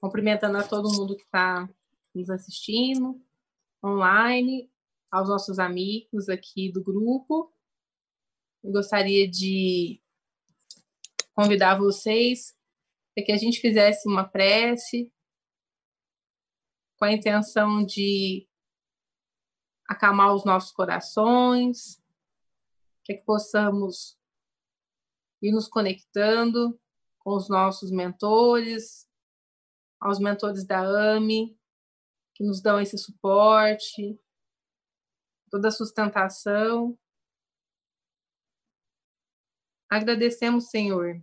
cumprimentando a todo mundo que está nos assistindo online, aos nossos amigos aqui do grupo. Eu gostaria de convidar vocês para que a gente fizesse uma prece com a intenção de acalmar os nossos corações, para que possamos ir nos conectando com os nossos mentores, aos mentores da AME, que nos dão esse suporte, toda a sustentação. Agradecemos, Senhor,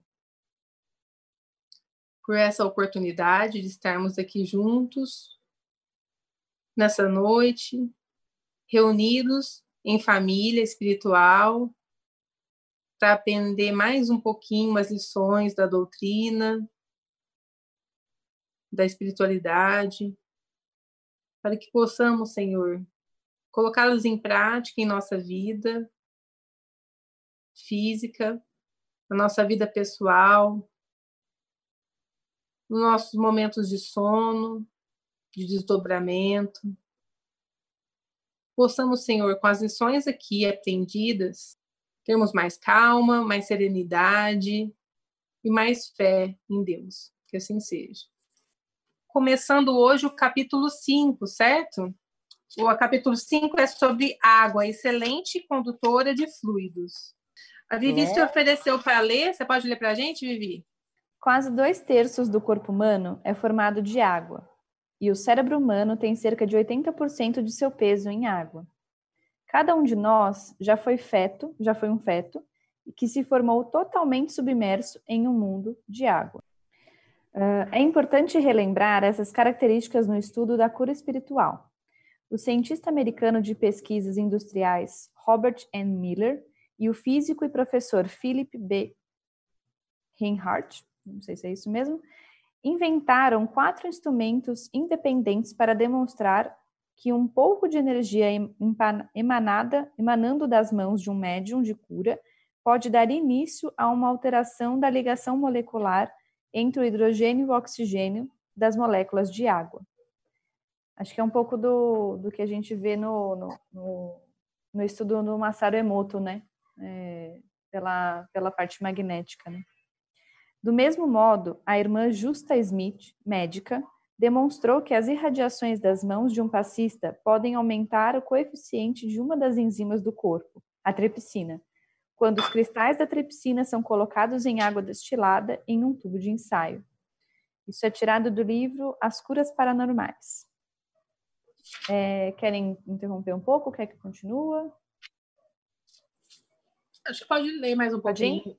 por essa oportunidade de estarmos aqui juntos nessa noite, reunidos em família espiritual, para aprender mais um pouquinho as lições da doutrina, da espiritualidade, para que possamos, Senhor, colocá-las em prática em nossa vida física, na nossa vida pessoal, nos nossos momentos de sono, de desdobramento. Possamos, Senhor, com as lições aqui aprendidas, termos mais calma, mais serenidade e mais fé em Deus. Que assim seja. Começando hoje o capítulo 5, certo? O capítulo 5 é sobre água, excelente condutora de fluidos. A Vivi é. se ofereceu para ler. Você pode ler para a gente, Vivi? Quase dois terços do corpo humano é formado de água, e o cérebro humano tem cerca de 80% de seu peso em água. Cada um de nós já foi feto, já foi um feto, que se formou totalmente submerso em um mundo de água. Uh, é importante relembrar essas características no estudo da cura espiritual. O cientista americano de pesquisas industriais Robert N. Miller e o físico e professor Philip B. Reinhardt, não sei se é isso mesmo, inventaram quatro instrumentos independentes para demonstrar que um pouco de energia emanada, emanando das mãos de um médium de cura pode dar início a uma alteração da ligação molecular entre o hidrogênio e o oxigênio das moléculas de água. Acho que é um pouco do, do que a gente vê no, no, no, no estudo do Masaru Emoto, né? É, pela, pela parte magnética, né? Do mesmo modo, a irmã Justa Smith, médica, demonstrou que as irradiações das mãos de um passista podem aumentar o coeficiente de uma das enzimas do corpo, a tripsina, quando os cristais da tripsina são colocados em água destilada em um tubo de ensaio. Isso é tirado do livro As Curas Paranormais. É, querem interromper um pouco? Quer que continue? Acho que pode ler mais um pouquinho.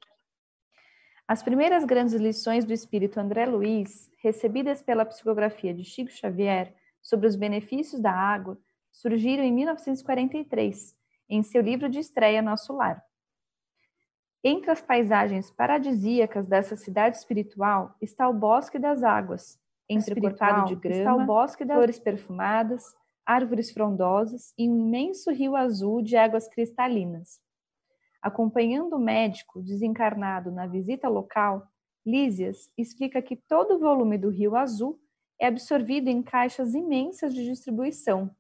As primeiras grandes lições do espírito André Luiz, recebidas pela psicografia de Chico Xavier sobre os benefícios da água, surgiram em 1943, em seu livro de estreia Nosso Lar. Entre as paisagens paradisíacas dessa cidade espiritual está o Bosque das Águas, entrecortado de grama, está o bosque das flores perfumadas, árvores frondosas e um imenso rio azul de águas cristalinas. Acompanhando o médico desencarnado na visita local, Lísias explica que todo o volume do Rio Azul é absorvido em caixas imensas de distribuição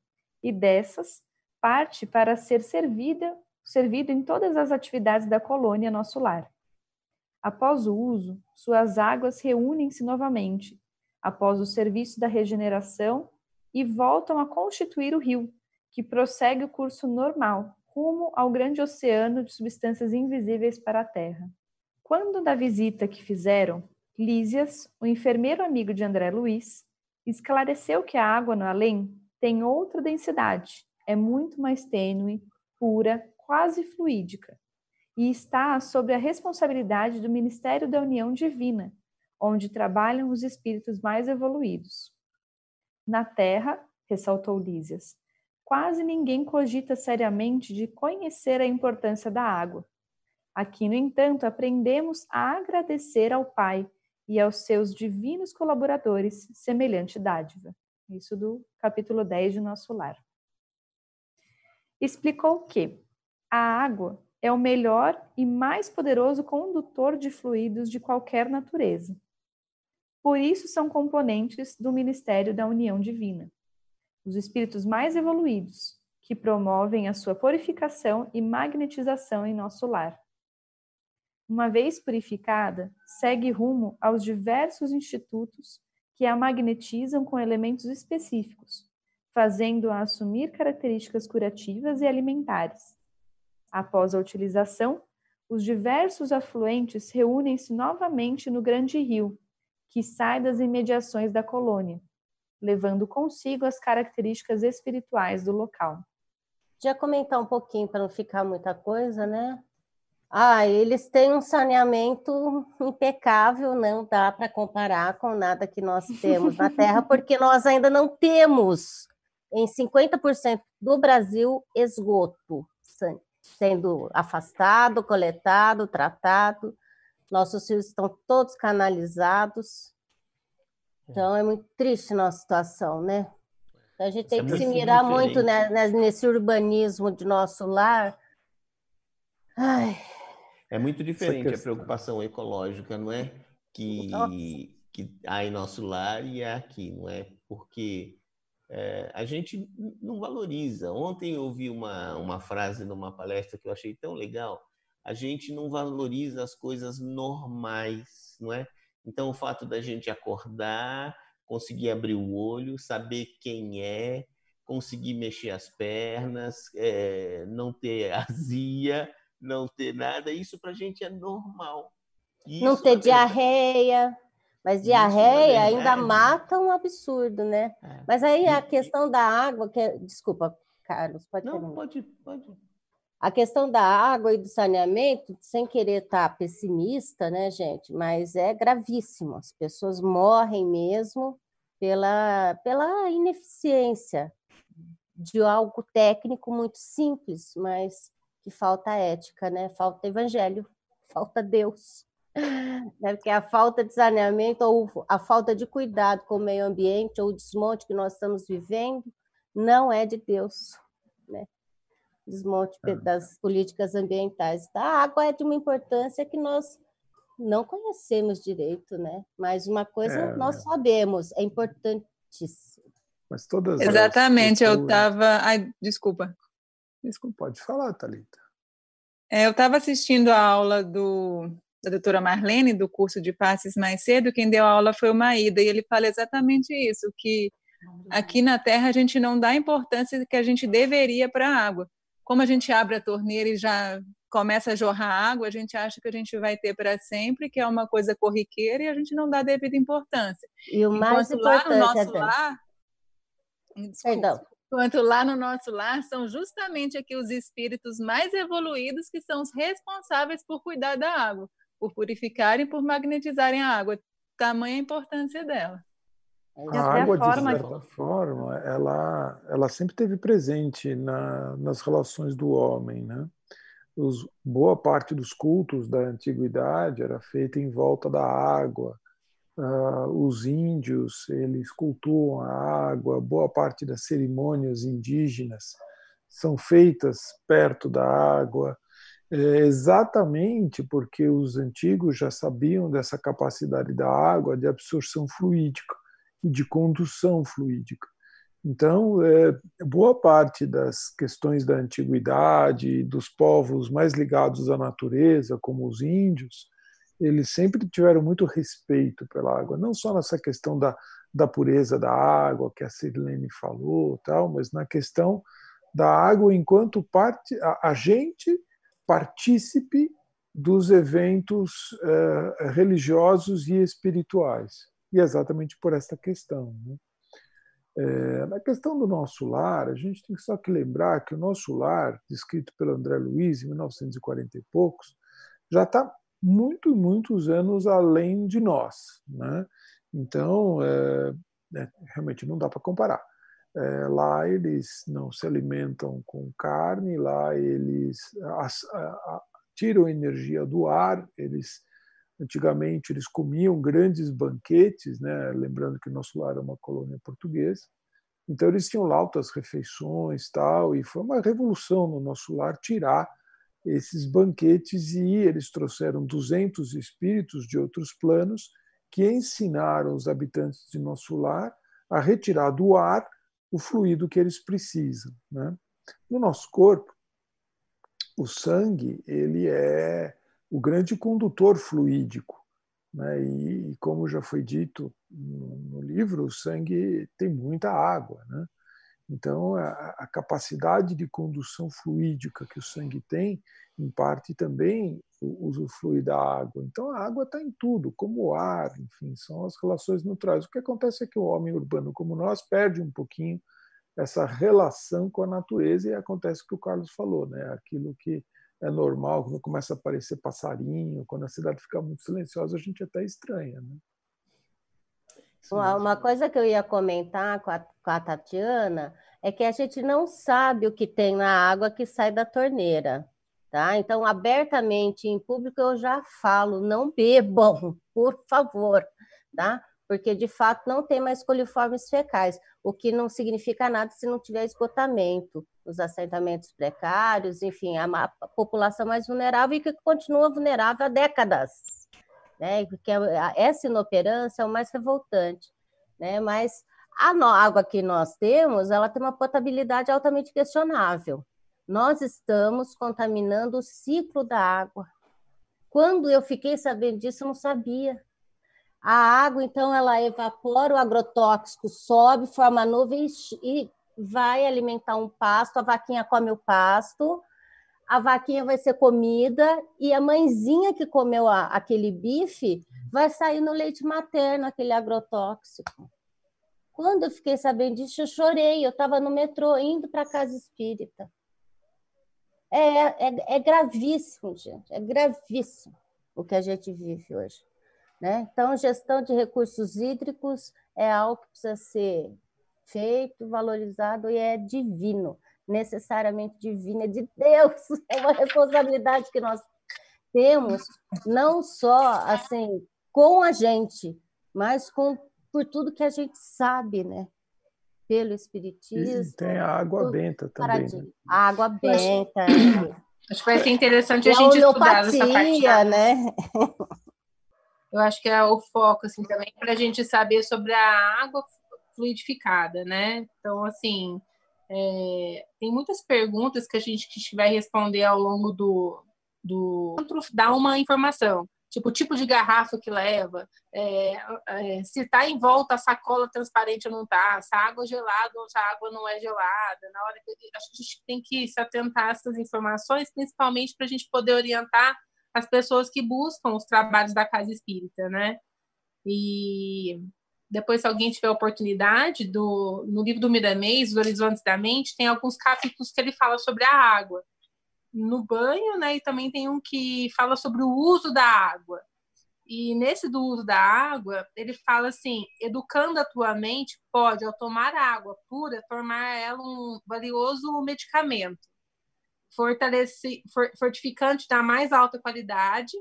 e dessas parte para ser servida, servido em todas as atividades da colônia Nosso Lar. Após o uso, suas águas reúnem-se novamente, após o serviço da regeneração, e voltam a constituir o rio, que prossegue o curso normal, rumo ao grande oceano de substâncias invisíveis para a Terra. Quando da visita que fizeram, Lísias, o enfermeiro amigo de André Luiz, esclareceu que a água no além tem outra densidade, é muito mais tênue, pura, quase fluídica, e está sob a responsabilidade do Ministério da União Divina, onde trabalham os espíritos mais evoluídos. Na Terra, ressaltou Lísias, quase ninguém cogita seriamente de conhecer a importância da água. Aqui, no entanto, aprendemos a agradecer ao Pai e aos seus divinos colaboradores semelhante dádiva. Isso do capítulo 10 de Nosso Lar. Explicou que a água é o melhor e mais poderoso condutor de fluidos de qualquer natureza. Por isso são componentes do ministério da união divina. Os espíritos mais evoluídos, que promovem a sua purificação e magnetização em nosso lar. Uma vez purificada, segue rumo aos diversos institutos que a magnetizam com elementos específicos, fazendo-a assumir características curativas e alimentares. Após a utilização, os diversos afluentes reúnem-se novamente no grande rio, que sai das imediações da colônia, levando consigo as características espirituais do local. Já comentar um pouquinho para não ficar muita coisa, né? Ah, eles têm um saneamento impecável, não dá para comparar com nada que nós temos na Terra, porque nós ainda não temos em 50% do Brasil esgoto sendo afastado, coletado, tratado. Nossos rios estão todos canalizados. Então é muito triste a nossa situação, né? A gente tem é que se mirar muito né, nesse urbanismo de nosso lar. Ai. É muito diferente a preocupação ecológica, não é? Que, que há em nosso lar e é aqui, não é? Porque é, a gente não valoriza. Ontem eu ouvi uma, uma frase numa palestra que eu achei tão legal. A gente não valoriza as coisas normais, não é? Então, o fato da gente acordar, conseguir abrir o olho, saber quem é, conseguir mexer as pernas, é, não ter azia, não ter nada, isso para a gente é normal. Isso não ter diarreia. Mas diarreia ainda mata um absurdo, né? É. Mas aí a questão da água, que é... desculpa, Carlos, pode Não, terminar. pode, pode. A questão da água e do saneamento, sem querer estar tá pessimista, né, gente? Mas é gravíssimo. As pessoas morrem mesmo pela, pela ineficiência de algo técnico muito simples, mas que falta ética, né? Falta evangelho, falta Deus. Né? Porque a falta de saneamento ou a falta de cuidado com o meio ambiente ou o desmonte que nós estamos vivendo não é de Deus, né? Desmonte é. das políticas ambientais. A água é de uma importância que nós não conhecemos direito, né? Mas uma coisa é, nós sabemos, é importantíssimo. Mas todas Exatamente, eu estava. Ai, desculpa. Desculpa. Pode falar, Thalita. É, eu estava assistindo a aula do da doutora Marlene, do curso de passes mais cedo, quem deu a aula foi o Maída, e ele fala exatamente isso, que aqui na Terra a gente não dá a importância que a gente deveria para a água. Como a gente abre a torneira e já começa a jorrar água, a gente acha que a gente vai ter para sempre, que é uma coisa corriqueira, e a gente não dá devida importância. E o mais Enquanto importante, lá no nosso lar... Desculpa, Perdão. Enquanto lá no nosso lar são justamente aqui os espíritos mais evoluídos que são os responsáveis por cuidar da água por purificarem e por magnetizarem a água. Tamanha a importância dela. A água, de certa forma, ela, ela sempre teve presente na, nas relações do homem, né? Os, boa parte dos cultos da antiguidade era feita em volta da água. Uh, os índios, eles cultuam a água. Boa parte das cerimônias indígenas são feitas perto da água é exatamente porque os antigos já sabiam dessa capacidade da água de absorção fluídica e de condução fluídica. Então, é, boa parte das questões da antiguidade, dos povos mais ligados à natureza, como os índios, eles sempre tiveram muito respeito pela água, não só nessa questão da, da pureza da água, que a Sirlene falou, tal, mas na questão da água enquanto parte, agente partícipe dos eventos uh, religiosos e espirituais. E exatamente por esta questão. Né? É, na questão do nosso lar, a gente tem só que lembrar que o nosso lar, descrito pelo André Luiz em 1940 e poucos, já está muito, muitos anos além de nós. Né? Então, é, é, realmente não dá para comparar. É, lá eles não se alimentam com carne, lá eles as, a, a, tiram energia do ar, eles antigamente eles comiam grandes banquetes, né? lembrando que nosso lar é uma colônia portuguesa, então eles tinham lá altas refeições tal, e foi uma revolução no nosso lar tirar esses banquetes e eles trouxeram 200 espíritos de outros planos que ensinaram os habitantes de nosso lar a retirar do ar o fluido que eles precisam. Né? No nosso corpo, o sangue ele é o grande condutor fluídico. Né? E, como já foi dito no, livro, o sangue tem muita água. Né? Então, a, a, capacidade de condução fluídica que o sangue tem, em parte também usufrui da água. Então, a água está em tudo, como o ar, enfim, são as relações naturais. O que acontece é que o homem urbano, como nós, perde um pouquinho essa relação com a natureza e acontece o que o Carlos falou, né? Aquilo que é normal, quando começa a aparecer passarinho, quando a cidade fica muito silenciosa, a gente até estranha, né? Uma coisa que eu ia comentar com a, com a Tatiana é que a gente não sabe o que tem na água que sai da torneira. Tá? Então, abertamente em público, eu já falo: não bebam, por favor, tá? porque de fato não tem mais coliformes fecais, o que não significa nada se não tiver esgotamento, os assentamentos precários, enfim, a, a população mais vulnerável e que continua vulnerável há décadas, né? Porque essa inoperância é o mais revoltante, né? Mas a água que nós temos, ela tem uma potabilidade altamente questionável. Nós estamos contaminando o ciclo da água. Quando eu fiquei sabendo disso, eu não sabia. A água, então, ela evapora, o agrotóxico sobe, forma nuvem e vai alimentar um pasto, a vaquinha come o pasto, a vaquinha vai ser comida e a mãezinha que comeu a, aquele bife vai sair no leite materno, aquele agrotóxico. Quando eu fiquei sabendo disso, eu chorei. Eu estava no metrô indo para a casa espírita. É, é, é gravíssimo, gente. É gravíssimo o que a gente vive hoje. Né? Então, gestão de recursos hídricos é algo que precisa ser feito, valorizado e é divino, necessariamente divino, é de Deus, é uma responsabilidade que nós temos, não só assim com a gente, mas com por tudo que a gente sabe, né? Pelo espiritismo. E tem a água benta também. Né? A água benta. Acho que vai ser interessante a, a gente estudar essa parte. né? Eu acho que é o foco, assim, também, para a gente saber sobre a água fluidificada, né? Então, assim, é, tem muitas perguntas que a gente vai responder ao longo do, do dar uma informação. Tipo, o tipo de garrafa que leva, é, é, se está em volta a sacola transparente ou não está, se a água é gelada ou se a água não é gelada. Na hora que, acho que a gente tem que se atentar a essas informações, principalmente para a gente poder orientar as pessoas que buscam os trabalhos da casa espírita, né? E depois, se alguém tiver oportunidade, do, no livro do Miramês, Os Horizontes da Mente, tem alguns capítulos que ele fala sobre a água no banho, né? E também tem um que fala sobre o uso da água. E nesse do uso da água, ele fala assim: educando a tua mente, pode, ao tomar água pura, tornar ela um valioso medicamento fortalece, fortificante da mais alta qualidade,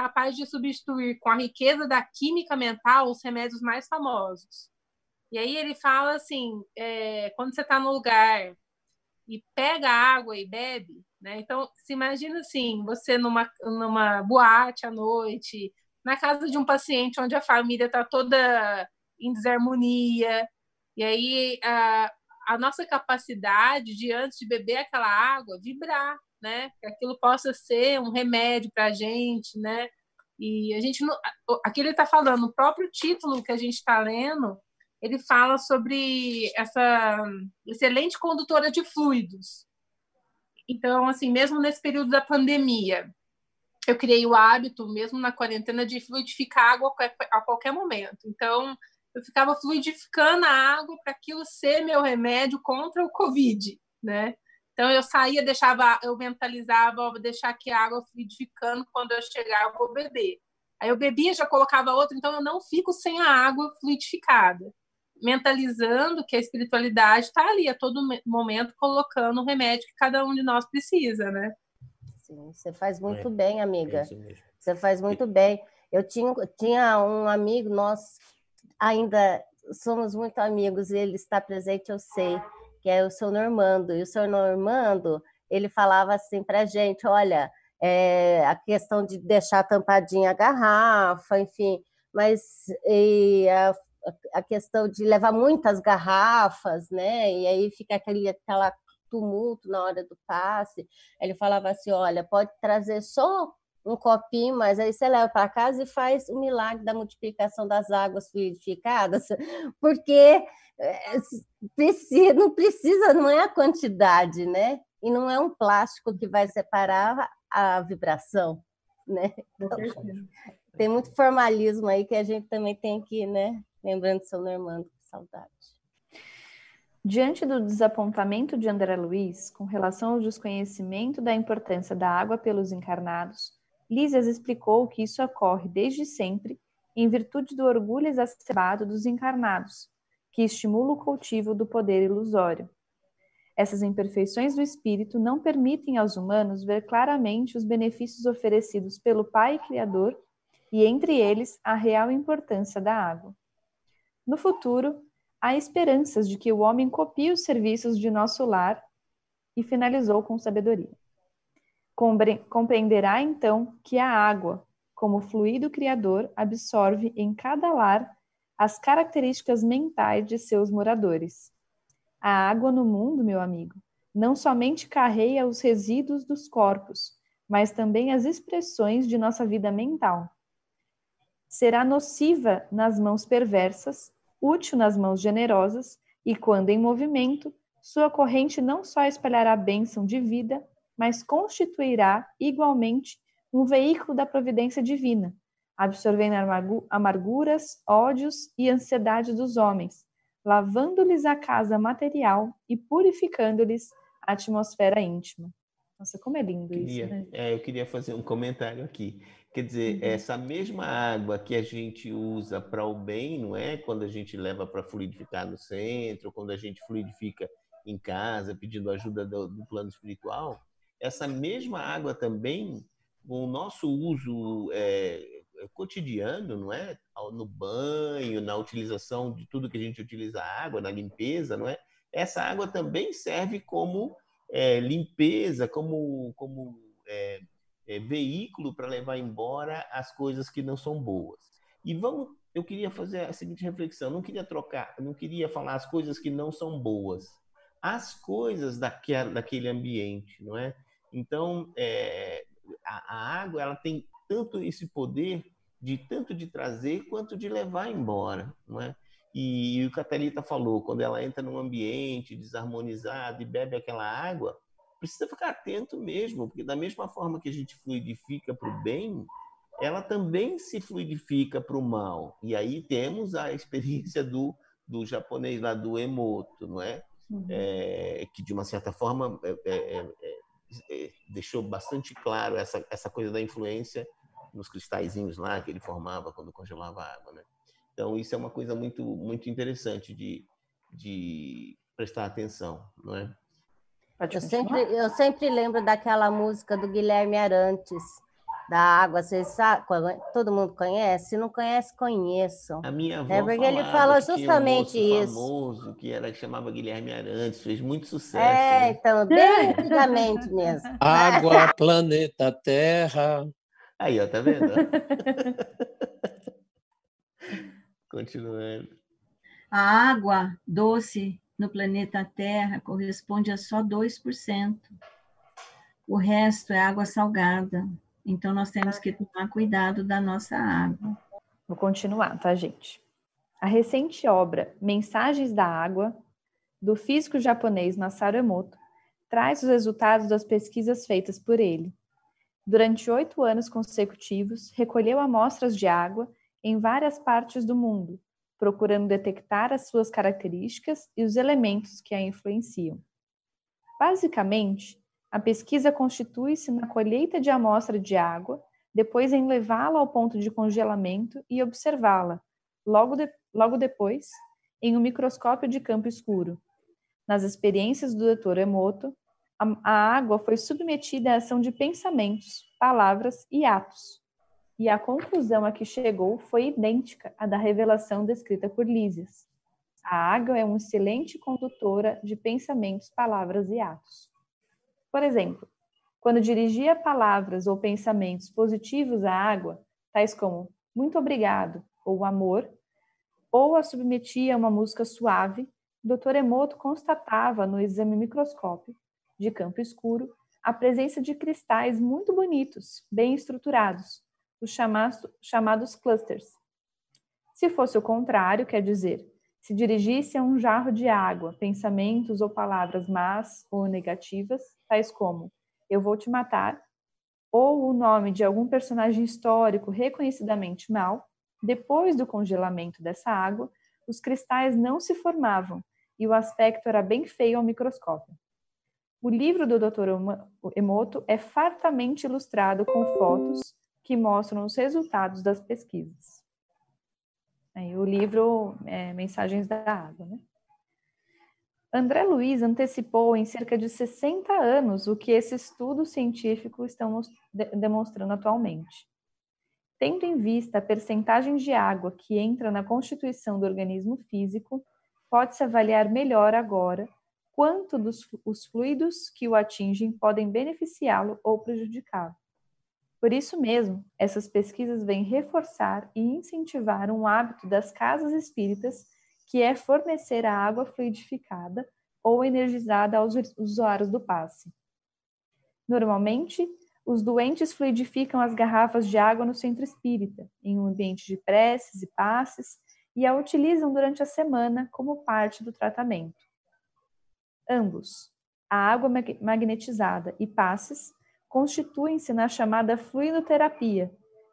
capaz de substituir com a riqueza da química mental os remédios mais famosos. E aí ele fala assim, é, quando você está no lugar e pega água e bebe, né? Então, se imagina assim, você numa, numa boate à noite, na casa de um paciente onde a família está toda em desarmonia, e aí a, a nossa capacidade de, antes de beber aquela água, vibrar, né? Que aquilo possa ser um remédio para a gente, né? E a gente, aqui ele está falando, o próprio título que a gente está lendo, ele fala sobre essa excelente condutora de fluidos. Então, assim, mesmo nesse período da pandemia, eu criei o hábito, mesmo na quarentena, de fluidificar água a qualquer momento. Então, eu ficava fluidificando a água para aquilo ser meu remédio contra o Covid, né? Então eu saía, deixava, eu mentalizava, vou deixar aqui a água fluidificando, quando eu chegar eu vou beber. Aí eu bebia, já colocava outra, então eu não fico sem a água fluidificada. Mentalizando que a espiritualidade está ali a todo momento colocando o remédio que cada um de nós precisa, né? Sim, você faz muito é, bem, amiga. É você faz muito bem. Eu tinha, tinha um amigo nosso ainda somos muito amigos, ele está presente, eu sei, que é o seu Normando. E o seu Normando, ele falava assim para a gente, olha, é, a questão de deixar tampadinha a garrafa, enfim, mas a, a questão de levar muitas garrafas, né? E aí fica aquele aquela tumulto na hora do passe. Ele falava assim: olha, pode trazer só um copinho, mas aí você leva para casa e faz o milagre da multiplicação das águas fluidificadas, porque eh, precisa, não precisa, não é a quantidade, né? E não é um plástico que vai separar a vibração, né? Então, tem muito formalismo aí que a gente também tem que, né? Lembrando de São Normando, com saudade. Diante do desapontamento de André Luiz com relação ao desconhecimento da importância da água pelos encarnados, Lísias explicou que isso ocorre desde sempre em virtude do orgulho exacerbado dos encarnados, que estimula o cultivo do poder ilusório. Essas imperfeições do espírito não permitem aos humanos ver claramente os benefícios oferecidos pelo Pai Criador e, entre eles, a real importância da água. No futuro, há esperanças de que o homem copie os serviços de nosso lar e finalizou com sabedoria. Compreenderá então que a água, como fluido criador, absorve em cada lar as características mentais de seus moradores. A água no mundo, meu amigo, não somente carrega os resíduos dos corpos, mas também as expressões de nossa vida mental. Será nociva nas mãos perversas útil nas mãos generosas, e quando em movimento, sua corrente não só espalhará bênção de vida, mas constituirá igualmente um veículo da providência divina, absorvendo amarguras, ódios e ansiedade dos homens, lavando-lhes a casa material e purificando-lhes a atmosfera íntima. Nossa, como é lindo queria, isso, né? É, eu queria fazer um comentário aqui. Quer dizer, uhum. essa mesma água que a gente usa para o bem, não é? Quando a gente leva para fluidificar no centro, quando a gente fluidifica em casa, pedindo ajuda do, do plano espiritual, essa mesma água também, o nosso uso é, é cotidiano, não é? No banho, na utilização de tudo que a gente utiliza água, na limpeza, não é? Essa água também serve como é, limpeza, como, como é, é, veículo para levar embora as coisas que não são boas. E vamos, eu queria fazer a seguinte reflexão, não queria trocar, não queria falar as coisas que não são boas, as coisas daquele, daquele ambiente, não é? Então, é, a, a água ela tem tanto esse poder de tanto de trazer quanto de levar embora, não é? E, e o que a Thalita falou, quando ela entra num ambiente desarmonizado e bebe aquela água, precisa ficar atento mesmo, porque da mesma forma que a gente fluidifica para o bem, ela também se fluidifica para o mal. E aí temos a experiência do, do japonês lá, do Emoto, não é? Uhum. é que de uma certa forma é, é, é, deixou bastante claro essa, essa coisa da influência nos cristalzinhos lá que ele formava quando congelava a água, né? Então isso é uma coisa muito muito interessante de, de prestar atenção, não é? eu sempre, eu sempre lembro daquela música do Guilherme Arantes, da água, vocês sabem, todo mundo conhece? Se não conhece, conheçam. A minha avó é porque ele fala justamente um isso. famoso que era que chamava Guilherme Arantes, fez muito sucesso. É, né? então, bem antigamente mesmo. Água, planeta Terra. Aí, ó, tá vendo? Continuando. A água doce no planeta Terra corresponde a só 2%. O resto é água salgada. Então, nós temos que tomar cuidado da nossa água. Vou continuar, tá, gente? A recente obra Mensagens da Água, do físico japonês Masaru Emoto, traz os resultados das pesquisas feitas por ele. Durante oito anos consecutivos, recolheu amostras de água em várias partes do mundo, procurando detectar as suas características e os elementos que a influenciam. Basicamente, a pesquisa constitui-se na colheita de amostra de água, depois em levá-la ao ponto de congelamento e observá-la, logo, de, logo depois, em um microscópio de campo escuro. Nas experiências do Dr. Emoto, a, a água foi submetida à ação de pensamentos, palavras e atos, e a conclusão a que chegou foi idêntica à da revelação descrita por Lísias. A água é uma excelente condutora de pensamentos, palavras e atos. Por exemplo, quando dirigia palavras ou pensamentos positivos à água, tais como muito obrigado, ou amor, ou a submetia a uma música suave, o Dr. Emoto constatava no exame microscópio de campo escuro a presença de cristais muito bonitos, bem estruturados, os chamados, chamados clusters. Se fosse o contrário, quer dizer, se dirigisse a um jarro de água, pensamentos ou palavras más ou negativas, tais como eu vou te matar, ou o nome de algum personagem histórico reconhecidamente mal, depois do congelamento dessa água, os cristais não se formavam e o aspecto era bem feio ao microscópio. O livro do Dr. Emoto é fartamente ilustrado com fotos que mostram os resultados das pesquisas. Aí, o livro é, Mensagens da Água. Né? André Luiz antecipou em cerca de 60 anos o que esse estudo científico estão demonstrando atualmente. Tendo em vista a percentagem de água que entra na constituição do organismo físico, pode-se avaliar melhor agora quanto dos os fluidos que o atingem podem beneficiá-lo ou prejudicá-lo. Por isso mesmo, essas pesquisas vêm reforçar e incentivar um hábito das casas espíritas, que é fornecer a água fluidificada ou energizada aos usuários do passe. Normalmente, os doentes fluidificam as garrafas de água no centro espírita, em um ambiente de preces e passes, e a utilizam durante a semana como parte do tratamento. Ambos, a água magnetizada e passes, constituem-se na chamada fluidoterapia,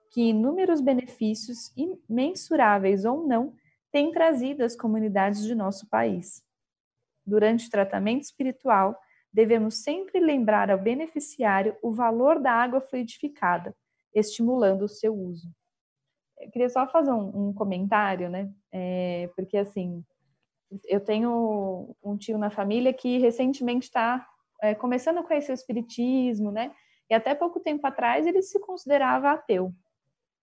que inúmeros benefícios imensuráveis ou não tem trazido às comunidades de nosso país. Durante o tratamento espiritual, devemos sempre lembrar ao beneficiário o valor da água fluidificada, estimulando o seu uso. Eu queria só fazer um, um comentário, né? É, porque assim, eu tenho um tio na família que recentemente está é, começando a conhecer o espiritismo, né? E até pouco tempo atrás ele se considerava ateu.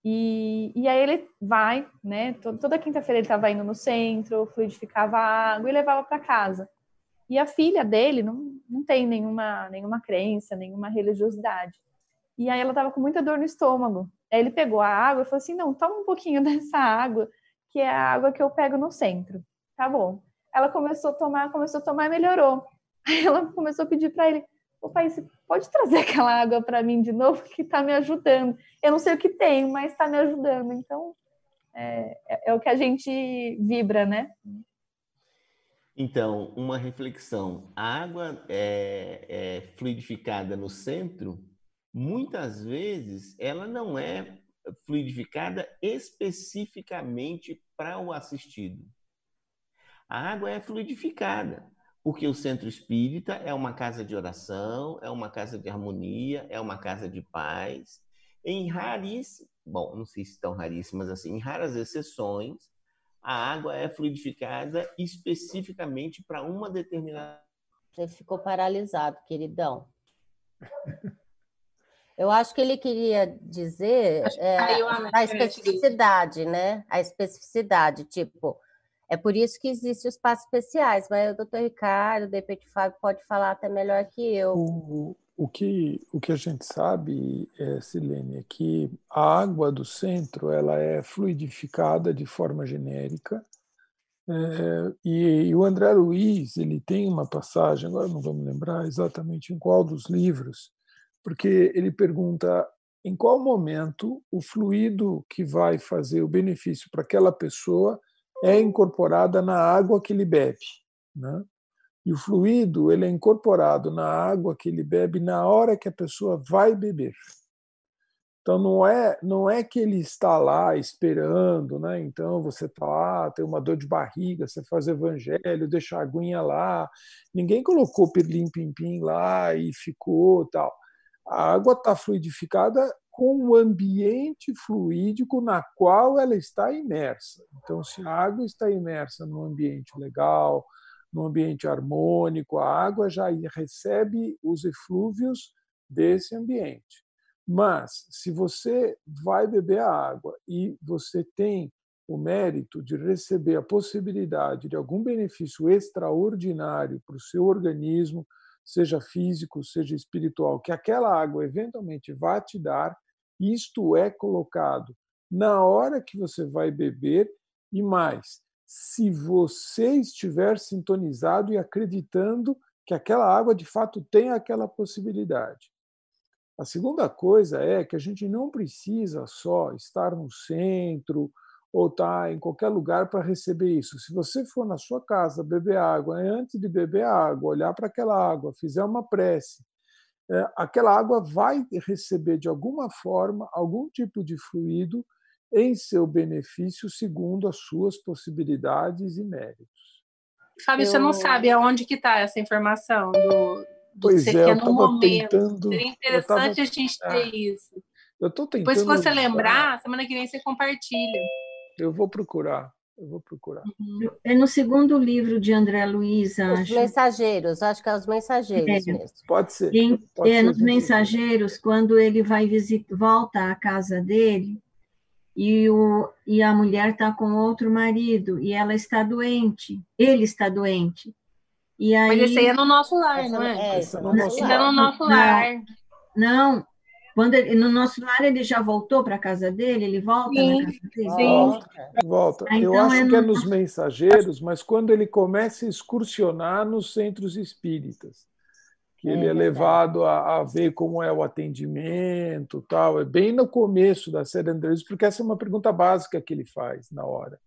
E, e aí ele vai, né? Toda quinta-feira ele estava indo no centro, fluidificava água e levava para casa. E a filha dele não, não tem nenhuma, nenhuma crença, nenhuma religiosidade. E aí ela estava com muita dor no estômago. Aí ele pegou a água e falou assim: não, toma um pouquinho dessa água, que é a água que eu pego no centro. Tá bom. Ela começou a tomar, começou a tomar e melhorou. Aí ela começou a pedir para ele: Pai, você pode trazer aquela água para mim de novo que está me ajudando? Eu não sei o que tem, mas está me ajudando. Então, é, é, é o que a gente vibra, né? Então, uma reflexão. A água é, é, fluidificada no centro, muitas vezes ela não é fluidificada especificamente para o assistido. A água é fluidificada, porque o centro espírita é uma casa de oração, é uma casa de harmonia, é uma casa de paz. Em raríssimas, bom, não sei se tão raríssimas assim, em raras exceções, a água é fluidificada especificamente para uma determinada. Você ficou paralisado, queridão. Eu acho que ele queria dizer é, a especificidade, né? A especificidade, tipo, é por isso que existem os passos especiais, mas o doutor Ricardo, de repente, Fábio pode falar até melhor que eu. O, o, que, o que a gente sabe, é, Silene, é que a água do centro ela é fluidificada de forma genérica, é, e, e, o André Luiz ele tem uma passagem, agora não me lembrar exatamente em qual dos livros, porque ele pergunta em qual momento o fluido que vai fazer o benefício para aquela pessoa é incorporada na água que ele bebe. Né? E o fluido ele é incorporado na água que ele bebe na hora que a pessoa vai beber. Então não é não é que ele está lá esperando, né? Então você está lá, tem uma dor de barriga, você faz evangelho, deixa a aguinha lá. Ninguém colocou pirlim pim pim lá e ficou tal. A água está fluidificada com o ambiente fluídico na qual ela está imersa. Então, se a água está imersa num ambiente legal, num ambiente harmônico, a água já recebe os eflúvios desse ambiente. Mas, se você vai beber a água e você tem o mérito de receber a possibilidade de algum benefício extraordinário para o seu organismo, seja físico, seja espiritual, que aquela água eventualmente vai te dar, isto é colocado na hora que você vai beber e mais, se você estiver sintonizado e acreditando que aquela água de fato tem aquela possibilidade. A segunda coisa é que a gente não precisa só estar no centro ou estar em qualquer lugar para receber isso. Se você for na sua casa beber água, antes de beber água, olhar para aquela água, fizer uma prece, é, aquela água vai receber de alguma forma algum tipo de fluido em seu benefício segundo as suas possibilidades e méritos. Fábio, eu... você não sabe aonde que está essa informação do, do pois é, eu estava tentando. Seria interessante tava... a gente ter ah, isso. Eu estou tentando. Depois, se você lembrar, semana que vem você compartilha. Eu vou procurar. Eu vou procurar. Uhum. É no segundo livro de André Luiz, acho. Os Mensageiros, acho que é os Mensageiros é. mesmo. Pode ser. Em, pode é ser nos Mensageiros, quando ele vai visitar, volta à casa dele, e, o, e a mulher está com outro marido, e ela está doente, ele está doente. E aí, Mas esse aí é no nosso lar, não é? É, esse é no nosso lar. É no nosso lar. Não, quando ele, no nosso lar ele já voltou para a casa dele, ele volta sim, na casa dele? Sim. Volta. Ah, então Eu acho é que é nos mensageiros, mas quando ele começa a excursionar nos centros espíritas, que é, ele é levado a, a, ver como é o atendimento, tal. É bem no começo da série Andrés, porque essa é uma pergunta básica que ele faz na hora.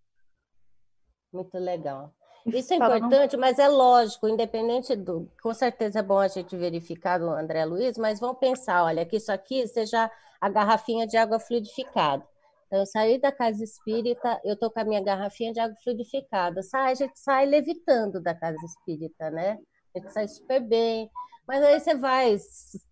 Muito legal. Isso é importante, mas é lógico, independente do. Com certeza é bom a gente verificar do André Luiz, mas vamos pensar: olha, que isso aqui seja a garrafinha de água fluidificada. Então, eu saí da casa espírita, eu estou com a minha garrafinha de água fluidificada. Sai, a gente sai levitando da casa espírita, né? A gente sai super bem. Mas aí você vai,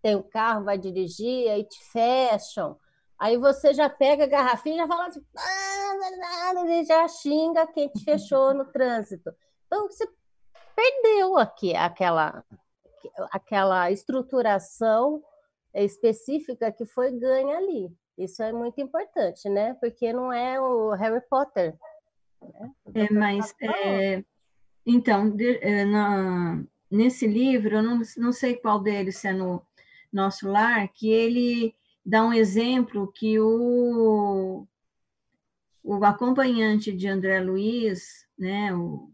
tem o um carro, vai dirigir, aí te fecham. Aí você já pega a garrafinha e já fala assim, ah, já xinga quem te fechou no trânsito. Então, você perdeu aqui aquela, aquela estruturação específica que foi ganha ali. Isso é muito importante, né? Porque não é o Harry Potter. Né? É, mas é, então de, é, na, nesse livro, eu não, não sei qual deles é no nosso lar, que ele dá um exemplo que o, o acompanhante de André Luiz, né, o,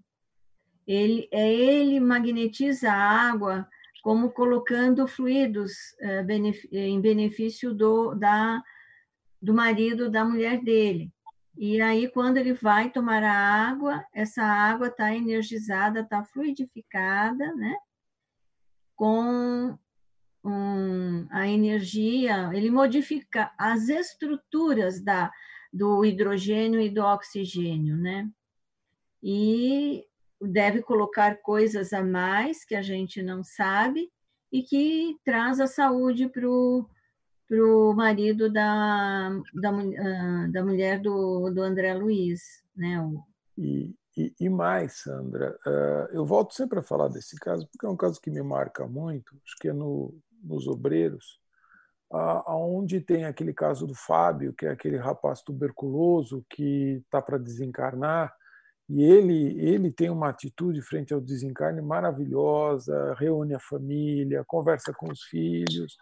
ele, é, ele magnetiza a água como colocando fluidos é, em benefício do, da, do marido da mulher dele. E aí, quando ele vai tomar a água, essa água está energizada, está fluidificada, né? Com um, a energia, ele modifica as estruturas da, do hidrogênio e do oxigênio, né? E deve colocar coisas a mais que a gente não sabe e que traz a saúde para o marido da, da, ah, da mulher do, do André Luiz. Né? E, e, e mais, Sandra, uh, eu volto sempre a falar desse caso, porque é um caso que me marca muito, acho que é no, nos obreiros, aonde tem aquele caso do Fábio, que é aquele rapaz tuberculoso que está para desencarnar, e ele, ele tem uma atitude frente ao desencarne maravilhosa, reúne a família, conversa com os filhos.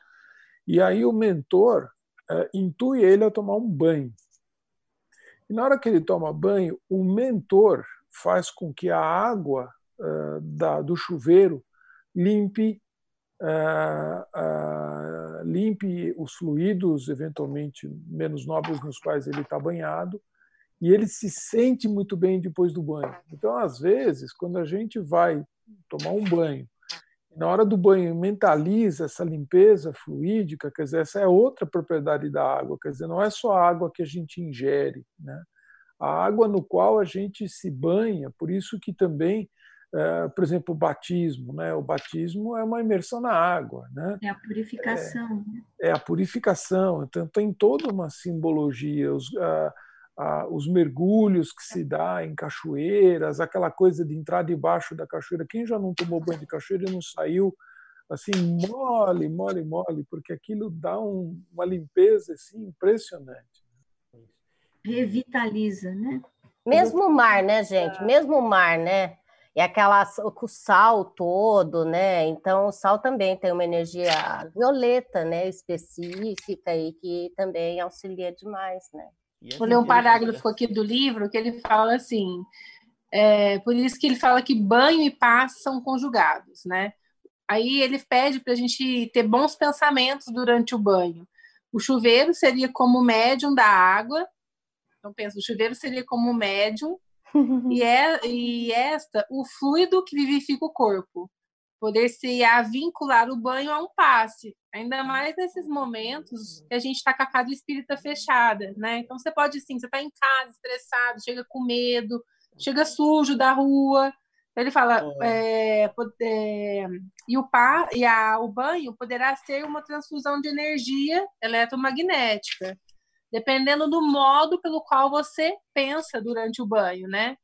E aí o mentor uh, intui ele a tomar um banho. E na hora que ele toma banho, o mentor faz com que a água uh, da, do chuveiro limpe, uh, limpe os fluidos, eventualmente menos nobres, nos quais ele está banhado, e ele se sente muito bem depois do banho. Então, às vezes, quando a gente vai tomar um banho, na hora do banho mentaliza essa limpeza fluídica, quer dizer, essa é outra propriedade da água, quer dizer, não é só a água que a gente ingere, né? A água no qual a gente se banha, por isso que também, é, por exemplo, o batismo, né? O batismo é uma imersão na água, né? É a purificação. É, é a purificação, então tem toda uma simbologia. Os, ah, os mergulhos que se dá em cachoeiras, aquela coisa de entrar debaixo da cachoeira. Quem já não tomou banho de cachoeira e não saiu assim mole, mole, mole, porque aquilo dá um, uma limpeza assim impressionante. Revitaliza, né? Mesmo o mar, né, gente? Mesmo o mar, né? E aquela o sal todo, né? Então o sal também tem uma energia violeta, né, específica e que também auxilia demais, né? Vou ler um parágrafo aqui do livro que ele fala assim: é, por isso que ele fala que banho e paz são conjugados, né? Aí ele pede para a gente ter bons pensamentos durante o banho. O chuveiro seria como médium da água. Então, pensa, o chuveiro seria como médium e, é, e esta, o fluido que vivifica o corpo. Poder-se vincular o banho a um passe, ainda mais nesses momentos que a gente está com a casa espírita fechada, né? Então você pode sim, você está em casa, estressado, chega com medo, chega sujo da rua. Ele fala, é, é, e, o, par, e a, o banho poderá ser uma transfusão de energia eletromagnética, dependendo do modo pelo qual você pensa durante o banho, né?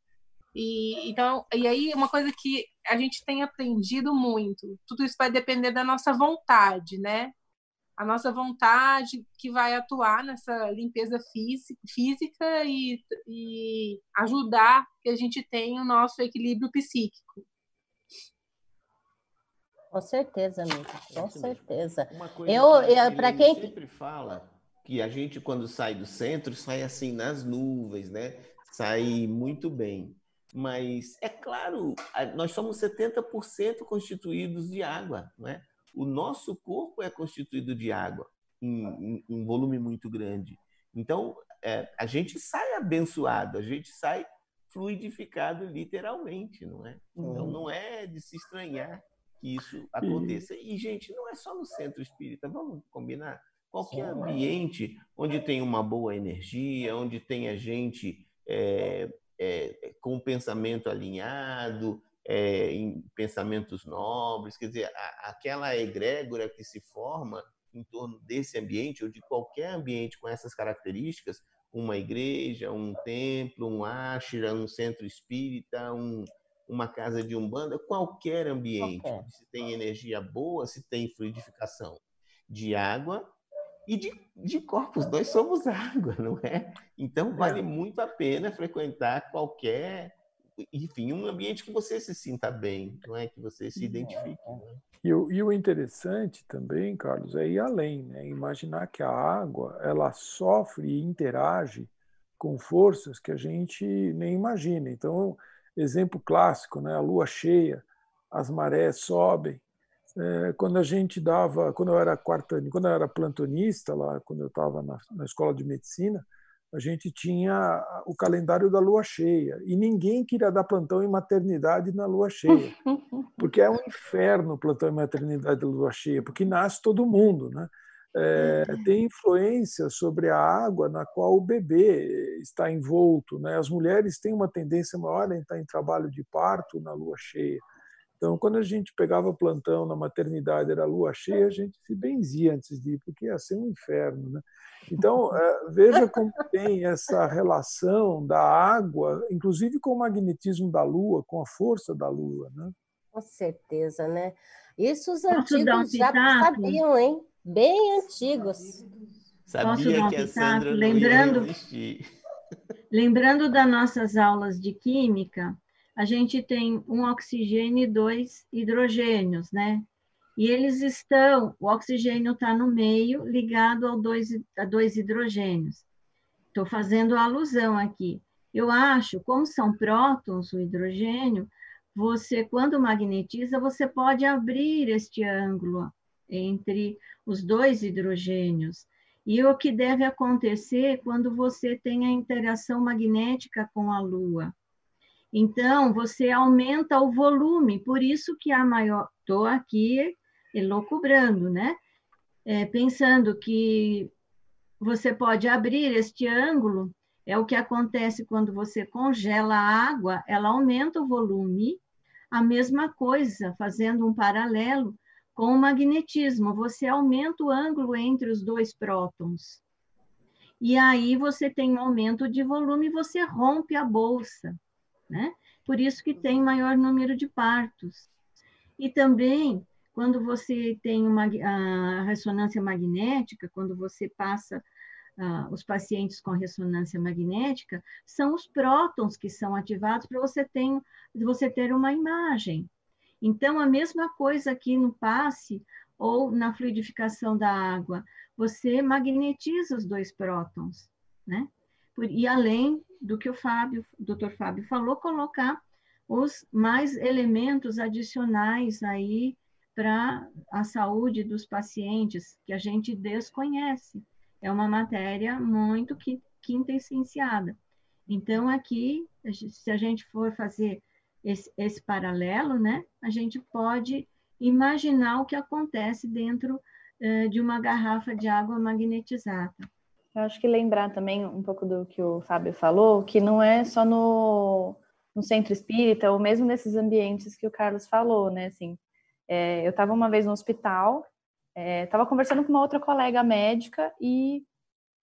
E, então, e aí uma coisa que a gente tem aprendido muito, tudo isso vai depender da nossa vontade, né? A nossa vontade que vai atuar nessa limpeza física e, e ajudar que a gente tenha o nosso equilíbrio psíquico. Com certeza, amiga, com certeza. Uma coisa eu, eu para quem sempre fala que a gente quando sai do centro sai assim nas nuvens, né? Sai muito bem. Mas é claro, nós somos 70% constituídos de água, não é? O nosso corpo é constituído de água em, em, em volume muito grande. Então, é, a gente sai abençoado, a gente sai fluidificado literalmente, não é? Então, não é de se estranhar que isso aconteça. E, gente, não é só no centro espírita, vamos combinar? Qualquer ambiente onde tem uma boa energia, onde tem a gente é, é, com pensamento alinhado, é, em pensamentos nobres, quer dizer, a, aquela egrégora que se forma em torno desse ambiente ou de qualquer ambiente com essas características, uma igreja, um templo, um ashram, um centro espírita, um, uma casa de umbanda, qualquer ambiente, qualquer. se tem energia boa, se tem fluidificação de água e de, de corpos. Nós somos água, não é? Então, vale muito a pena frequentar qualquer, enfim, um ambiente que você se sinta bem, não é? Que você se identifique. Né? E, o, e o interessante também, Carlos, é ir além, né? Imaginar que a água, ela sofre e interage com forças que a gente nem imagina. Então, exemplo clássico, né? A lua cheia, as marés sobem, é, quando a gente dava, quando eu era quartani, quando eu era plantonista lá, quando eu estava na, na, escola de medicina, a gente tinha o calendário da lua cheia e ninguém queria dar plantão em maternidade na lua cheia, porque é um inferno plantão em maternidade da lua cheia, porque nasce todo mundo, né? É, tem influência sobre a água na qual o bebê está envolto, né? As mulheres têm uma tendência maior em estar em trabalho de parto na lua cheia. Então, quando a gente pegava plantão na maternidade, era lua cheia, a gente se benzia antes de ir, porque ia ser um inferno. Né? Então, eh, veja como tem essa relação da água, inclusive com o magnetismo da lua, com a força da lua. Né? Com certeza, né? Isso os antigos já sabiam, hein? Bem antigos. Sabia que a Sandra lembrando, lembrando das nossas aulas de química, a gente tem um oxigênio e dois hidrogênios, né? E eles estão, o oxigênio está no meio, ligado ao dois, a dois hidrogênios. Estou fazendo alusão aqui. Eu acho, como são prótons, o hidrogênio, você, quando magnetiza, você pode abrir este ângulo entre os dois hidrogênios. E o que deve acontecer quando você tem a interação magnética com a Lua? Então, você aumenta o volume, por isso que a maior. Estou aqui elocubrando, né? É, pensando que você pode abrir este ângulo, é o que acontece quando você congela a água, ela aumenta o volume, a mesma coisa, fazendo um paralelo com o magnetismo, você aumenta o ângulo entre os dois prótons. E aí você tem um aumento de volume, você rompe a bolsa né? Por isso que tem maior número de partos. E também, quando você tem uma a ressonância magnética, quando você passa uh, os pacientes com ressonância magnética, são os prótons que são ativados para você ter, você ter uma imagem. Então, a mesma coisa aqui no passe ou na fluidificação da água, você magnetiza os dois prótons, né? e além do que o Fábio, doutor Fábio falou, colocar os mais elementos adicionais aí para a saúde dos pacientes que a gente desconhece. É uma matéria muito quintessenciada. Então, aqui, se a gente for fazer esse, esse paralelo, né, a gente pode imaginar o que acontece dentro eh, de uma garrafa de água magnetizada. Eu acho que lembrar também um pouco do que o Fábio falou, que não é só no, no centro espírita, ou mesmo nesses ambientes que o Carlos falou, né? Assim, é, eu estava uma vez no hospital, estava é, conversando com uma outra colega médica e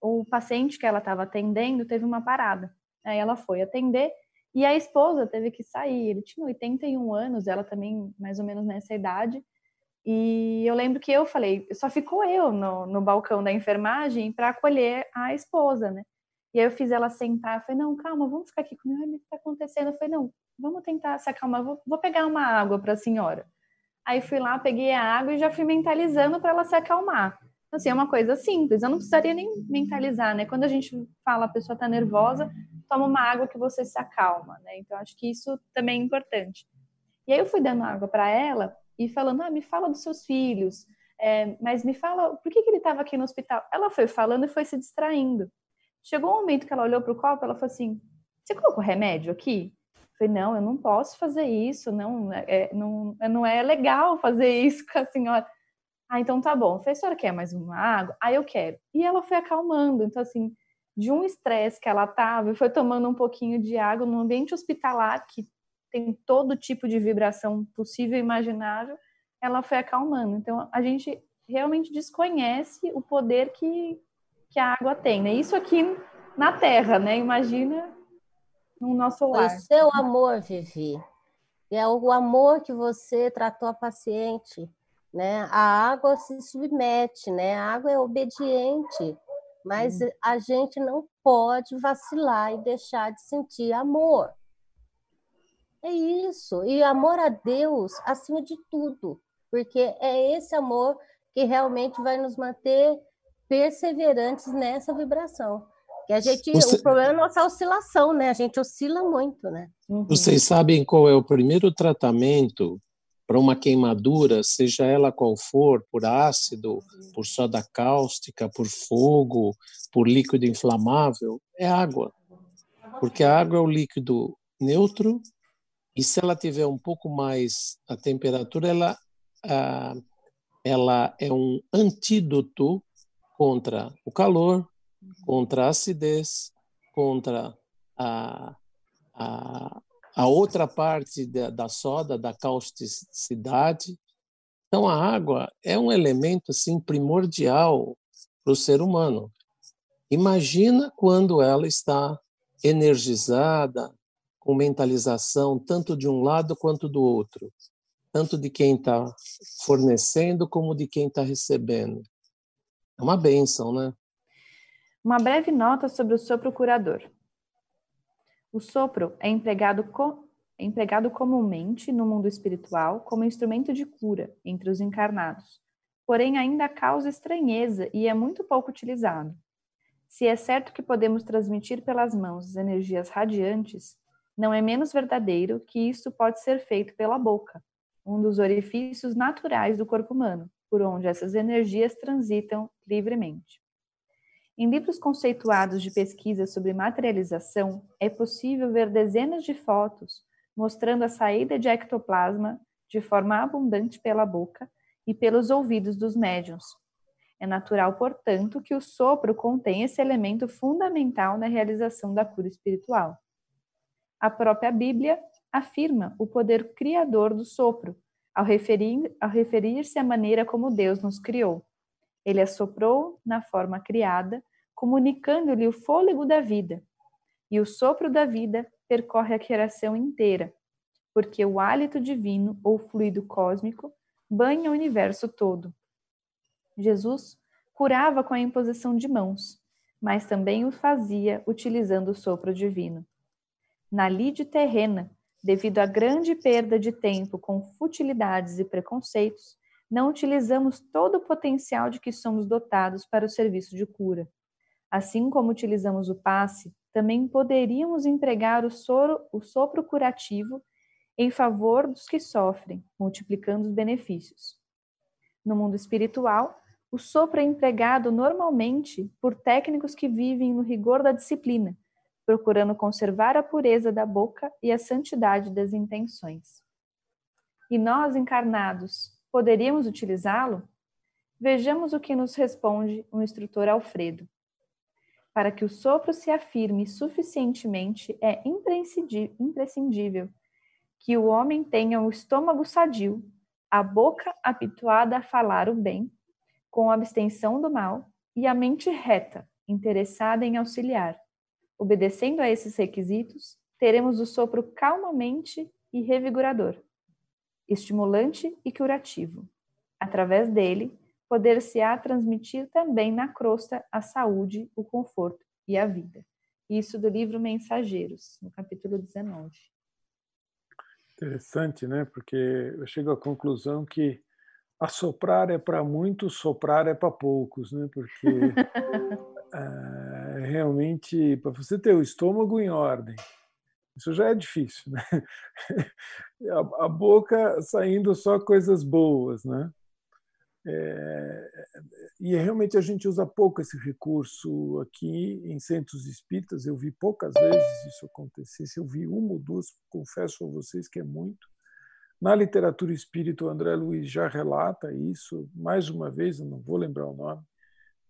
o paciente que ela estava atendendo teve uma parada. Aí ela foi atender e a esposa teve que sair. Ele tinha 81 anos, ela também mais ou menos nessa idade. E eu lembro que eu falei, só ficou eu no, no balcão da enfermagem para acolher a esposa, né? E aí eu fiz ela sentar, eu falei, não, calma, vamos ficar aqui comigo, o que está acontecendo? Eu falei, não, vamos tentar se acalmar, vou, vou pegar uma água para a senhora. Aí fui lá, peguei a água e já fui mentalizando para ela se acalmar. Então, assim, é uma coisa simples, eu não precisaria nem mentalizar, né? Quando a gente fala a pessoa está nervosa, toma uma água que você se acalma, né? Então, acho que isso também é importante. E aí eu fui dando água para ela e falando, ah, me fala dos seus filhos, é, mas me fala, por que, que ele estava aqui no hospital? Ela foi falando e foi se distraindo. Chegou um momento que ela olhou para o copo, ela falou assim, você colocou remédio aqui? Eu falei, não, eu não posso fazer isso, não é, não, não é legal fazer isso com a senhora. Ah, então tá bom. Eu falei, a senhora quer mais uma água? Ah, eu quero. E ela foi acalmando. Então, assim, de um estresse que ela estava e foi tomando um pouquinho de água num ambiente hospitalar que tem todo tipo de vibração possível e imaginável, ela foi acalmando. Então, a gente realmente desconhece o poder que, que a água tem, né? Isso aqui na Terra, né? Imagina no nosso lar. O seu amor, Vivi. É o amor que você tratou a paciente, né? A água se submete, né? A água é obediente, mas hum. a gente não pode vacilar e deixar de sentir amor. É isso. E amor a Deus acima de tudo, porque é esse amor que realmente vai nos manter perseverantes nessa vibração. Que a gente, Você... o problema é a nossa oscilação, né? A gente oscila muito, né? Uhum. Vocês sabem qual é o primeiro tratamento para uma queimadura, seja ela qual for, por ácido, por soda cáustica, por fogo, por líquido inflamável, é água. Porque a água é o líquido neutro e se ela tiver um pouco mais a temperatura, ela, ah, ela é um antídoto contra o calor, contra a acidez, contra a, a, a outra parte da, da soda, da causticidade. Então, a água é um elemento assim primordial para o ser humano. Imagina quando ela está energizada, com mentalização tanto de um lado quanto do outro, tanto de quem está fornecendo como de quem está recebendo. É uma benção, né? Uma breve nota sobre o sopro curador. O sopro é empregado, co é empregado comumente no mundo espiritual como instrumento de cura entre os encarnados, porém ainda causa estranheza e é muito pouco utilizado. Se é certo que podemos transmitir pelas mãos energias radiantes, não é menos verdadeiro que isto pode ser feito pela boca, um dos orifícios naturais do corpo humano, por onde essas energias transitam livremente. Em livros conceituados de pesquisa sobre materialização, é possível ver dezenas de fotos mostrando a saída de ectoplasma de forma abundante pela boca e pelos ouvidos dos médiums. É natural, portanto, que o sopro contém esse elemento fundamental na realização da cura espiritual. A própria Bíblia afirma o poder criador do sopro, ao referir-se referir à maneira como Deus nos criou. Ele assoprou na forma criada, comunicando-lhe o fôlego da vida. E o sopro da vida percorre a criação inteira, porque o hálito divino ou fluido cósmico banha o universo todo. Jesus curava com a imposição de mãos, mas também o fazia utilizando o sopro divino na lide terrena, devido à grande perda de tempo com futilidades e preconceitos, não utilizamos todo o potencial de que somos dotados para o serviço de cura. Assim como utilizamos o passe, também poderíamos empregar o, soro, o sopro curativo em favor dos que sofrem, multiplicando os benefícios. No mundo espiritual, o sopro é empregado normalmente por técnicos que vivem no rigor da disciplina, procurando conservar a pureza da boca e a santidade das intenções. E nós, encarnados, poderíamos utilizá-lo? Vejamos o que nos responde o instrutor Alfredo. Para que o sopro se afirme suficientemente, é imprescindível que o homem tenha o estômago sadio, a boca habituada a falar o bem, com abstenção do mal, e a mente reta, interessada em auxiliar. Obedecendo a esses requisitos, teremos o sopro calmamente e revigorador, estimulante e curativo. Através dele, poder-se-á transmitir também na crosta a saúde, o conforto e a vida. Isso do livro Mensageiros, no capítulo 19. Interessante, né? Porque eu chego à conclusão que assoprar é para muitos, soprar é para poucos, né? Porque é, realmente, para você ter o estômago em ordem, isso já é difícil, né? A, a boca saindo só coisas boas, né? É, e realmente a gente usa pouco esse recurso aqui em centros espíritas. Eu vi poucas vezes isso acontecer. Se eu vi uma ou duas, confesso a vocês que é muito. Na literatura espírita, o André Luiz já relata isso, mais uma vez, eu não vou lembrar o nome,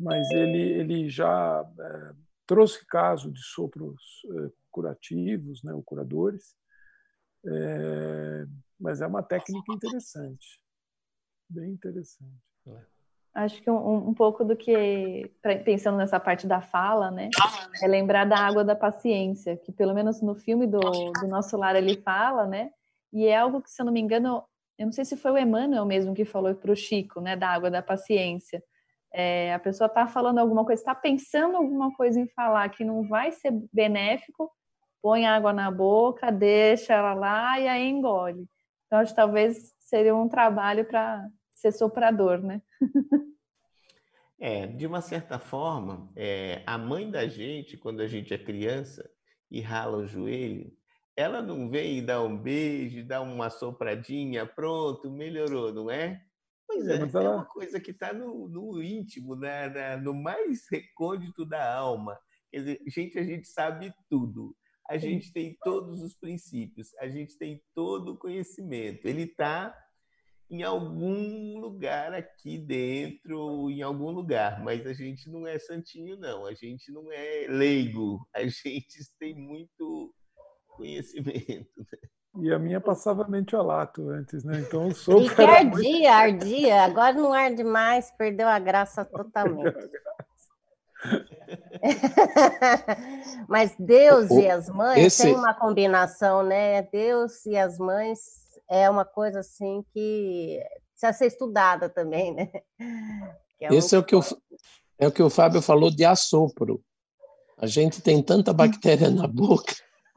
mas ele, ele já é, trouxe caso de sopros é, curativos, né, ou curadores, é, mas é uma técnica interessante. Bem interessante. Acho que um, um pouco do que, pensando nessa parte da fala, né, é lembrar da água da paciência, que pelo menos no filme do, do Nosso Lar ele fala, né, e é algo que, se eu não me engano, eu não sei se foi o Emmanuel mesmo que falou para o Chico, né, da água da paciência. É, a pessoa está falando alguma coisa, está pensando alguma coisa em falar que não vai ser benéfico, põe água na boca, deixa ela lá e aí engole. Então, acho que talvez seria um trabalho para ser soprador, né? é, de uma certa forma, é, a mãe da gente, quando a gente é criança e rala o joelho, ela não vem e dá um beijo, dá uma sopradinha, pronto, melhorou, não é? Pois é, é, ela... é uma coisa que está no, no, íntimo, né? Na, no mais recôndito da alma. Quer dizer, gente, a gente sabe tudo. A gente tem todos os princípios, a gente tem todo o conhecimento. Ele está em algum lugar aqui dentro, em algum lugar, mas a gente não é santinho, não, a gente não é leigo, a gente tem muito conhecimento. Né? E a minha passava mentiolato antes, né? Então o sopro. E que ardia, muito... ardia, agora não arde mais, perdeu a graça totalmente. Mas Deus o, e as mães esse... tem uma combinação, né? Deus e as mães é uma coisa assim que precisa ser estudada também, né? É Esse um... é o que o, é o que o Fábio falou de assopro. A gente tem tanta bactéria na boca,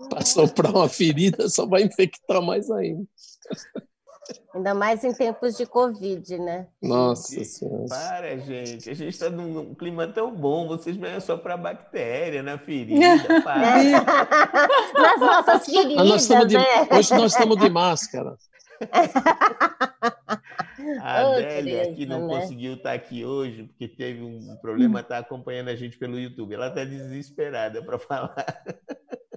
para soprar uma ferida só vai infectar mais ainda. Ainda mais em tempos de Covid, né? Nossa Senhora. Para, gente. A gente está num clima tão bom. Vocês vêm só para bactéria na ferida. Para. Nas nossas feridas, nós de, né? Hoje nós estamos de máscara. A Adélia, que não né? conseguiu estar tá aqui hoje, porque teve um problema, está acompanhando a gente pelo YouTube. Ela está desesperada para falar.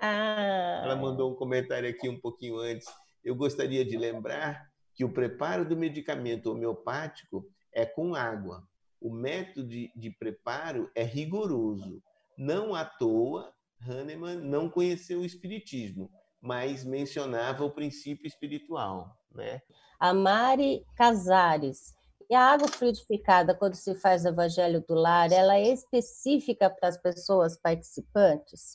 Ah. Ela mandou um comentário aqui um pouquinho antes. Eu gostaria de lembrar que o preparo do medicamento homeopático é com água. O método de, de preparo é rigoroso. Não à toa, Hahnemann não conheceu o espiritismo, mas mencionava o princípio espiritual. Né? A Mari Casares. E a água fluidificada, quando se faz o evangelho do lar, ela é específica para as pessoas participantes?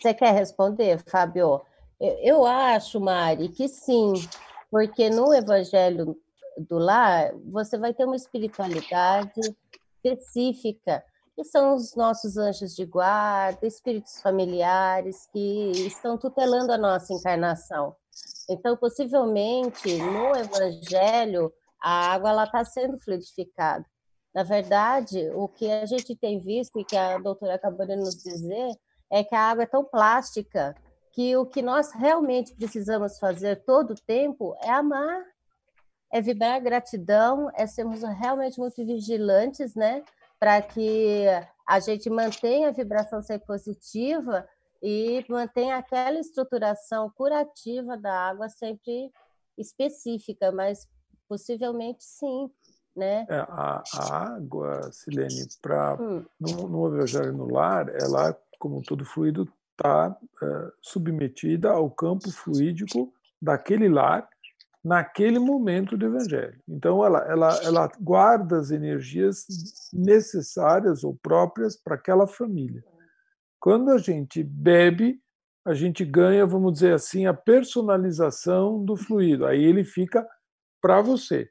Você quer responder, Fábio? Eu acho, Mari, que sim, porque no Evangelho do Lar você vai ter uma espiritualidade específica, que são os nossos anjos de guarda, espíritos familiares que estão tutelando a nossa encarnação. Então, possivelmente, no Evangelho, a água está sendo fluidificada. Na verdade, o que a gente tem visto e que a doutora acabou de nos dizer é que a água é tão plástica que o que nós realmente precisamos fazer todo o tempo é amar, é vibrar gratidão, é sermos realmente muito vigilantes, né? Para que a gente mantenha a vibração ser positiva e mantenha aquela estruturação curativa da água sempre específica, mas possivelmente sim, né? É, a, a, água, Silene, para hum. no, no evangelho no lar, ela, como todo fluido, está é, submetida ao campo fluídico daquele lar naquele momento do evangelho. Então, ela, ela, ela guarda as energias necessárias ou próprias para aquela família. Quando a gente bebe, a gente ganha, vamos dizer assim, a personalização do fluido. Aí ele fica para você.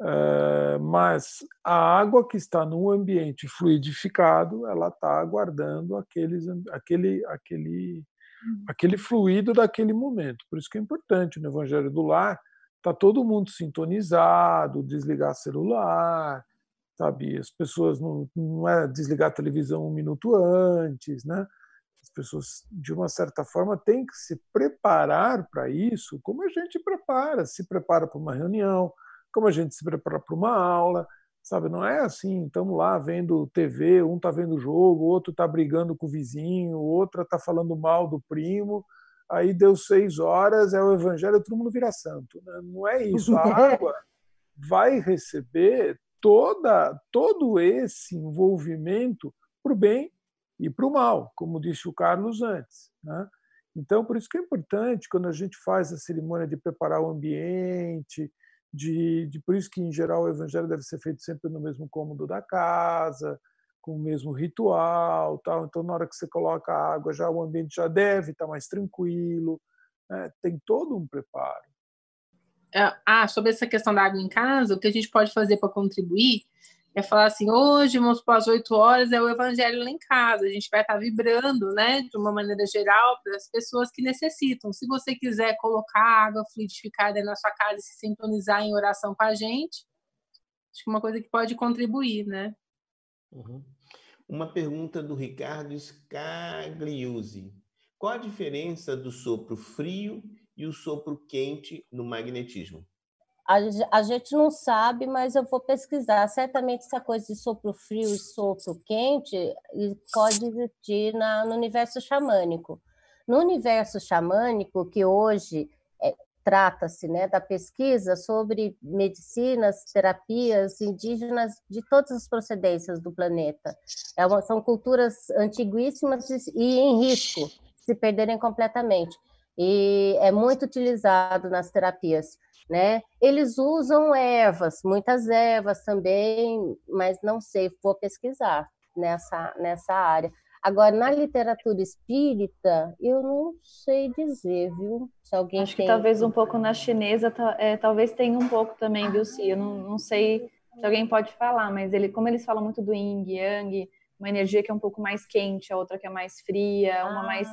Eh, mas a água que está num ambiente fluidificado, ela está aguardando aqueles, aquele, aquele, uhum. aquele fluido daquele momento. Por isso que é importante no Evangelho do Lar, está todo mundo sintonizado, desligar celular, sabe? As pessoas não, não é desligar a televisão um minuto antes, né? As pessoas, de uma certa forma, têm que se preparar para isso, como a gente prepara, se prepara para uma reunião, como a gente se prepara para uma aula, sabe? Não é assim, estamos lá vendo TV, um está vendo o jogo, outro está brigando com o vizinho, o outro está falando mal do primo, aí deu seis horas, é o evangelho, todo mundo vira santo. Né? Não é isso. A água vai receber toda, todo esse envolvimento para o bem e para o mal, como disse o Carlos antes. Né? Então, por isso que é importante, quando a gente faz a cerimônia de preparar o ambiente, de, de, por isso que em geral o evangelho deve ser feito sempre no mesmo cômodo da casa, com o mesmo ritual, tal. Então na hora que você coloca a água, já o ambiente já deve estar mais tranquilo. Né? Tem todo um preparo. É, ah, sobre essa questão da água em casa, o que a gente pode fazer para contribuir é falar assim, hoje, vamos para as 8 horas, é o evangelho lá em casa. A gente vai estar vibrando, né, de uma maneira geral, para as pessoas que necessitam. Se você quiser colocar água fluidificada na sua casa e se sintonizar em oração com a gente, acho que é uma coisa que pode contribuir, né? Uhum. Uma pergunta do Ricardo Scagliuzzi. Qual a diferença do sopro frio e o sopro quente no magnetismo? A, gente não sabe, mas eu vou pesquisar. Certamente essa coisa de sopro frio e sopro quente pode existir na, no universo xamânico. No universo xamânico, que hoje é, trata-se né, da pesquisa sobre medicinas, terapias indígenas de todas as procedências do planeta. É uma, são culturas antiguíssimas e em risco se perderem completamente. E é muito utilizado nas terapias né? Eles usam ervas, muitas ervas também, mas não sei, vou pesquisar nessa, nessa área. Agora, na literatura espírita, eu não sei dizer, viu? Se alguém Acho tem... que talvez um pouco na chinesa, é, talvez tenha um pouco também, viu, Si? Eu não, não sei se alguém pode falar, mas ele, como eles falam muito do yin, yang, uma energia que é um pouco mais quente, a outra que é mais fria, uma ah, mais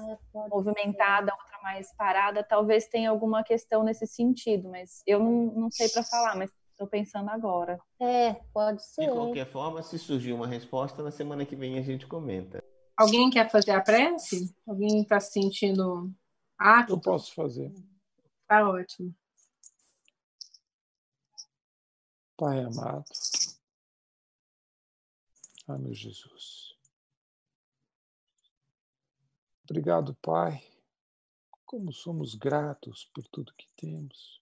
movimentada, a outra mais parada, talvez tenha alguma questão nesse sentido, mas eu não, não sei para falar, mas estou pensando agora. É, pode ser. De qualquer forma, se surgir uma resposta, na semana que vem a gente comenta. Alguém quer fazer a prece? Alguém está se sentindo apto? Eu posso fazer. Tá ótimo. Pai amado, ah, meu Jesus. Obrigado, Pai. Como somos gratos por tudo que temos,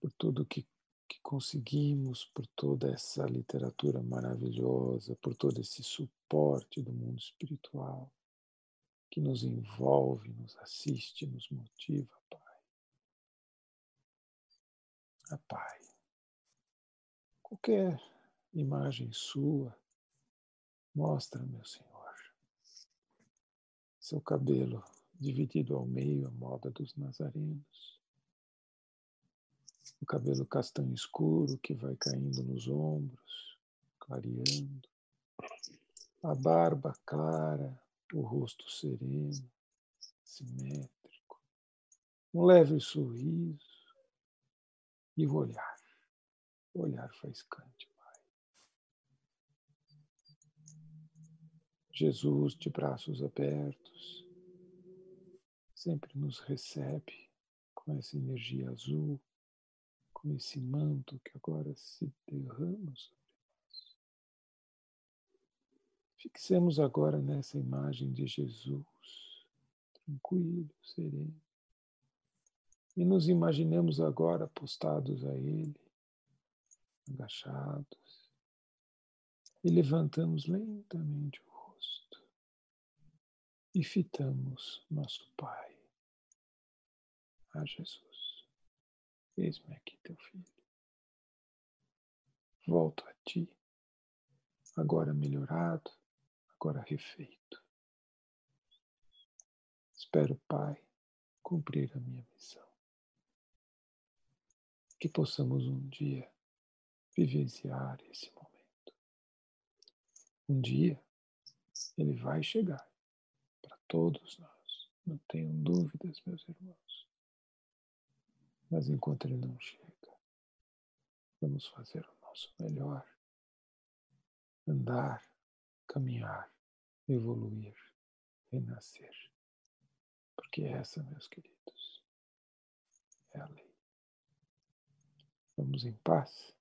por tudo que, que conseguimos, por toda essa literatura maravilhosa, por todo esse suporte do mundo espiritual que nos envolve, nos assiste, nos motiva, Pai. Ah, Pai qualquer imagem sua, mostra, meu Senhor, seu cabelo dividido ao meio, à moda dos nazarenos, o cabelo castanho escuro que vai caindo nos ombros, clareando, a barba clara, o rosto sereno, simétrico, um leve sorriso e o olhar olhar faiscante, Pai. Jesus, de braços abertos, sempre nos recebe com essa energia azul, com esse manto que agora se derrama sobre nós. Fixemos agora nessa imagem de Jesus, tranquilo, sereno, e nos imaginemos agora postados a Ele, agachados, e levantamos lentamente o rosto e fitamos nosso Pai. A Jesus, eis-me aqui teu filho. Volto a ti, agora melhorado, agora refeito. Espero, Pai, cumprir a minha missão que possamos um dia vivenciar esse momento. Um dia ele vai chegar para todos nós, não tenham dúvidas, meus irmãos. Mas enquanto ele não chega, vamos fazer o nosso melhor. Andar, caminhar, evoluir, renascer. Porque essa, meus queridos, é a lei. Vamos em paz.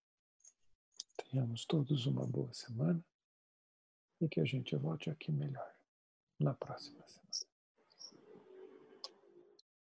Tenhamos todos uma boa semana e que a gente volte aqui melhor na próxima semana.